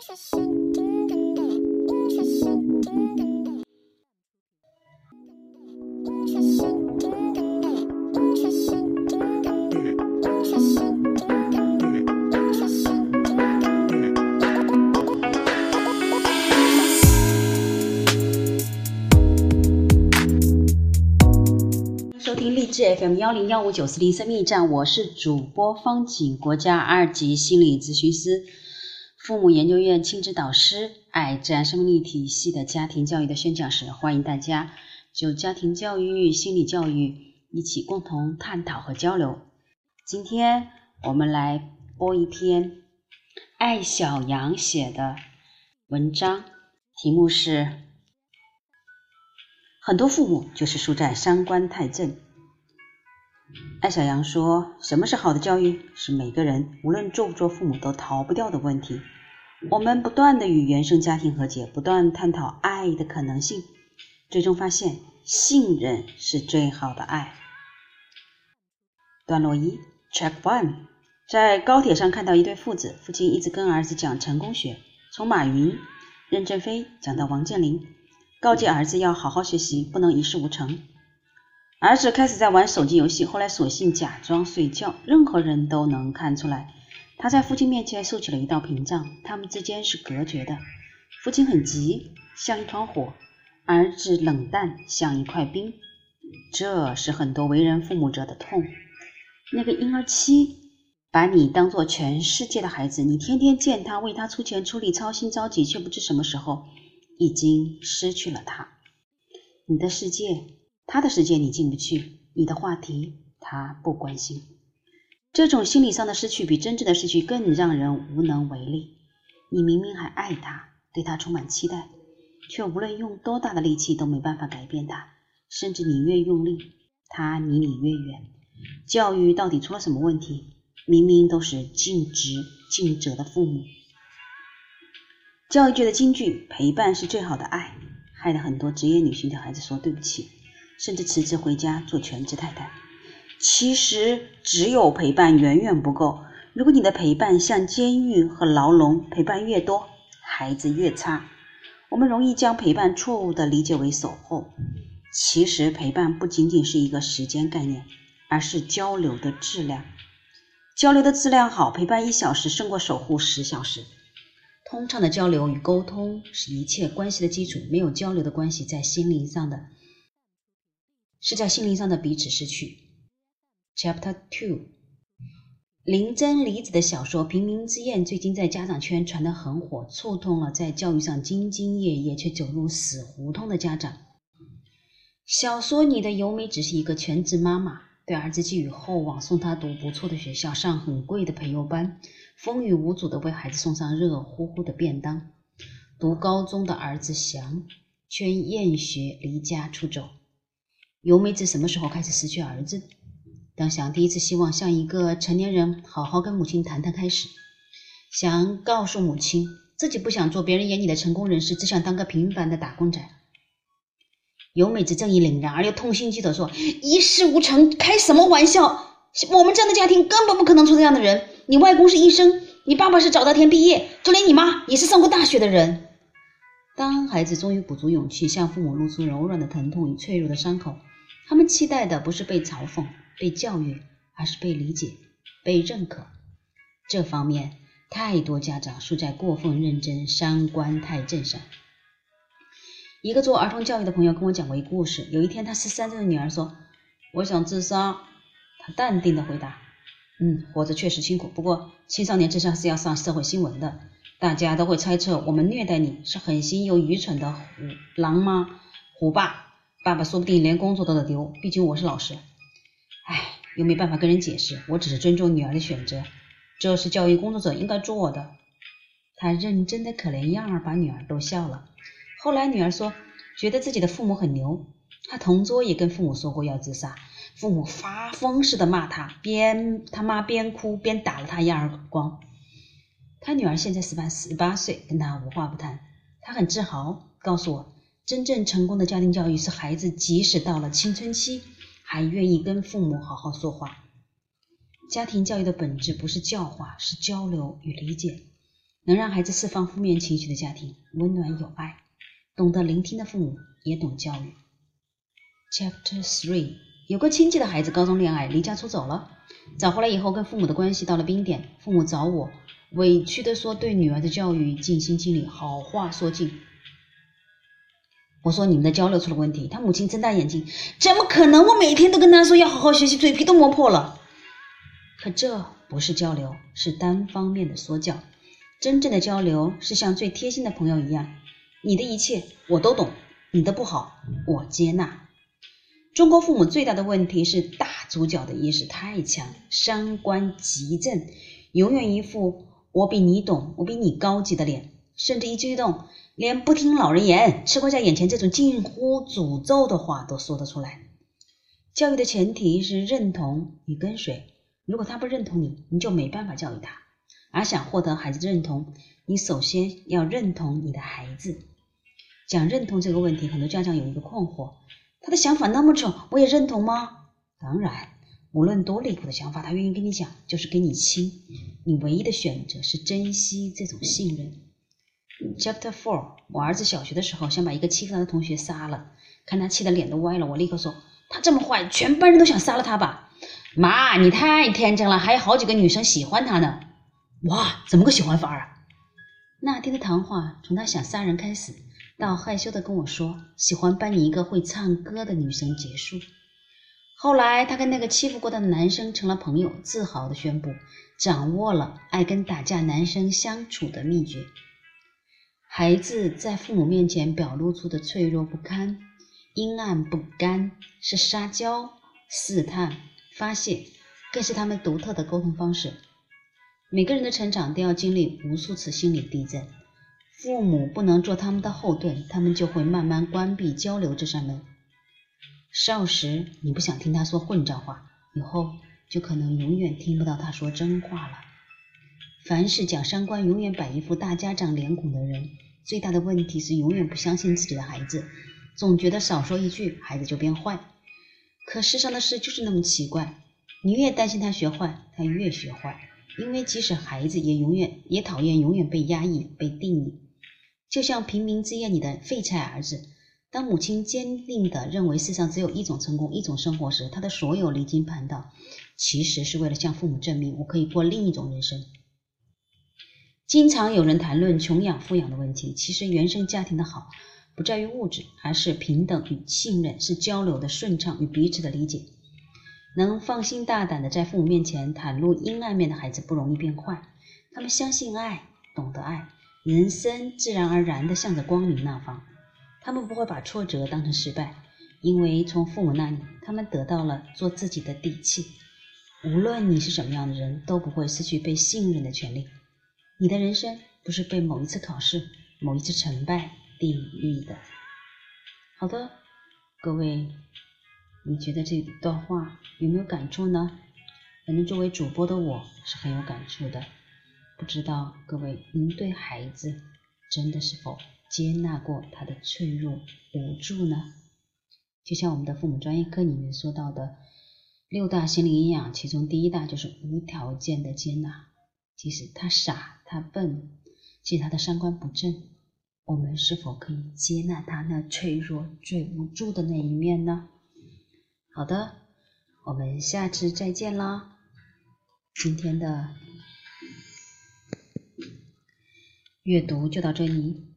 收听励志 FM 幺零幺五九四零生命站，我是主播方景，国家二级心理咨询师，父母研究院亲子导师，爱自然生命力体系的家庭教育的宣讲师，欢迎大家就家庭教育、心理教育一起共同探讨和交流。今天我们来播一篇艾小羊写的文章，题目是。很多父母就是输在三观太正。艾小羊说：“什么是好的教育？是每个人无论做不做父母都逃不掉的问题。我们不断的与原生家庭和解，不断探讨爱的可能性，最终发现信任是最好的爱。”段落一，Track One，在高铁上看到一对父子，父亲一直跟儿子讲成功学，从马云、任正非讲到王健林。告诫儿子要好好学习，不能一事无成。儿子开始在玩手机游戏，后来索性假装睡觉，任何人都能看出来，他在父亲面前竖起了一道屏障，他们之间是隔绝的。父亲很急，像一团火；儿子冷淡，像一块冰。这是很多为人父母者的痛。那个婴儿期把你当做全世界的孩子，你天天见他，为他出钱出力，操心着急，却不知什么时候。已经失去了他，你的世界，他的世界你进不去，你的话题他不关心。这种心理上的失去比真正的失去更让人无能为力。你明明还爱他，对他充满期待，却无论用多大的力气都没办法改变他，甚至你越用力，他离你越远。教育到底出了什么问题？明明都是尽职尽责的父母。教育界的金句：“陪伴是最好的爱”，害得很多职业女性对孩子说对不起，甚至辞职回家做全职太太。其实，只有陪伴远远不够。如果你的陪伴像监狱和牢笼，陪伴越多，孩子越差。我们容易将陪伴错误地理解为守候。其实，陪伴不仅仅是一个时间概念，而是交流的质量。交流的质量好，陪伴一小时胜过守护十小时。通畅的交流与沟通是一切关系的基础。没有交流的关系，在心灵上的，是在心灵上的彼此失去。Chapter Two，林真理子的小说《平民之宴》最近在家长圈传得很火，触痛了在教育上兢兢业业却走入死胡同的家长。小说里的由美只是一个全职妈妈，对儿子寄予厚望，送他读不错的学校，上很贵的培优班。风雨无阻地为孩子送上热乎乎的便当。读高中的儿子翔却厌学离家出走。由美子什么时候开始失去儿子？当翔第一次希望像一个成年人好好跟母亲谈谈开始，翔告诉母亲自己不想做别人眼里的成功人士，只想当个平凡的打工仔。由美子正义凛然而又痛心疾首说：“一事无成，开什么玩笑？我们这样的家庭根本不可能出这样的人。”你外公是医生，你爸爸是早稻田毕业，就连你妈也是上过大学的人。当孩子终于鼓足勇气向父母露出柔软的疼痛与脆弱的伤口，他们期待的不是被嘲讽、被教育，而是被理解、被认可。这方面，太多家长输在过分认真、三观太正上。一个做儿童教育的朋友跟我讲过一故事：有一天，他十三岁的女儿说：“我想自杀。”他淡定地回答。嗯，活着确实辛苦，不过青少年自杀是要上社会新闻的，大家都会猜测我们虐待你是狠心又愚蠢的虎狼吗？虎爸，爸爸说不定连工作都得丢，毕竟我是老师。唉，又没办法跟人解释，我只是尊重女儿的选择，这是教育工作者应该做的。他认真的可怜样儿把女儿逗笑了。后来女儿说，觉得自己的父母很牛，她同桌也跟父母说过要自杀。父母发疯似的骂他，边他妈边哭边打了他一耳光。他女儿现在十八十八岁，跟他无话不谈。他很自豪，告诉我，真正成功的家庭教育是孩子即使到了青春期，还愿意跟父母好好说话。家庭教育的本质不是教化，是交流与理解。能让孩子释放负面情绪的家庭，温暖有爱，懂得聆听的父母也懂教育。Chapter Three，有个亲戚的孩子高中恋爱，离家出走了。找回来以后，跟父母的关系到了冰点。父母找我，委屈的说对女儿的教育尽心尽力，好话说尽。我说你们的交流出了问题。他母亲睁大眼睛，怎么可能？我每天都跟他说要好好学习，嘴皮都磨破了。可这不是交流，是单方面的说教。真正的交流是像最贴心的朋友一样，你的一切我都懂，你的不好我接纳。中国父母最大的问题是大主角的意识太强，三观极正，永远一副我比你懂，我比你高级的脸，甚至一激动，连不听老人言，吃亏在眼前这种近乎诅咒的话都说得出来。教育的前提是认同与跟随。如果他不认同你，你就没办法教育他。而想获得孩子的认同，你首先要认同你的孩子。讲认同这个问题，很多家长有一个困惑：他的想法那么丑，我也认同吗？当然，无论多离谱的想法，他愿意跟你讲，就是跟你亲。你唯一的选择是珍惜这种信任。Chapter Four，我儿子小学的时候想把一个欺负他的同学杀了，看他气得脸都歪了，我立刻说：他这么坏，全班人都想杀了他吧。妈，你太天真了，还有好几个女生喜欢他呢。哇，怎么个喜欢法啊？那天的谈话从他想杀人开始，到害羞的跟我说喜欢班里一个会唱歌的女生结束。后来他跟那个欺负过他的男生成了朋友，自豪的宣布掌握了爱跟打架男生相处的秘诀。孩子在父母面前表露出的脆弱不堪、阴暗不甘，是撒娇、试探。发泄更是他们独特的沟通方式。每个人的成长都要经历无数次心理地震，父母不能做他们的后盾，他们就会慢慢关闭交流这扇门。少时你不想听他说混账话，以后就可能永远听不到他说真话了。凡是讲三观永远摆一副大家长脸孔的人，最大的问题是永远不相信自己的孩子，总觉得少说一句孩子就变坏。可世上的事就是那么奇怪，你越担心他学坏，他越学坏。因为即使孩子也永远也讨厌永远被压抑、被定义。就像平民之夜里的废柴儿子，当母亲坚定地认为世上只有一种成功、一种生活时，他的所有离经叛道，其实是为了向父母证明我可以过另一种人生。经常有人谈论穷养、富养的问题，其实原生家庭的好。不在于物质，而是平等与信任，是交流的顺畅与彼此的理解。能放心大胆的在父母面前袒露阴暗面的孩子不容易变坏，他们相信爱，懂得爱，人生自然而然的向着光明那方。他们不会把挫折当成失败，因为从父母那里，他们得到了做自己的底气。无论你是什么样的人，都不会失去被信任的权利。你的人生不是被某一次考试、某一次成败。定义的，好的，各位，你觉得这段话有没有感触呢？反正作为主播的我是很有感触的。不知道各位，您对孩子真的是否接纳过他的脆弱无助呢？就像我们的父母专业课里面说到的六大心理营养，其中第一大就是无条件的接纳，即使他傻，他笨，即使他的三观不正。我们是否可以接纳他那脆弱、最无助的那一面呢？好的，我们下次再见啦！今天的阅读就到这里。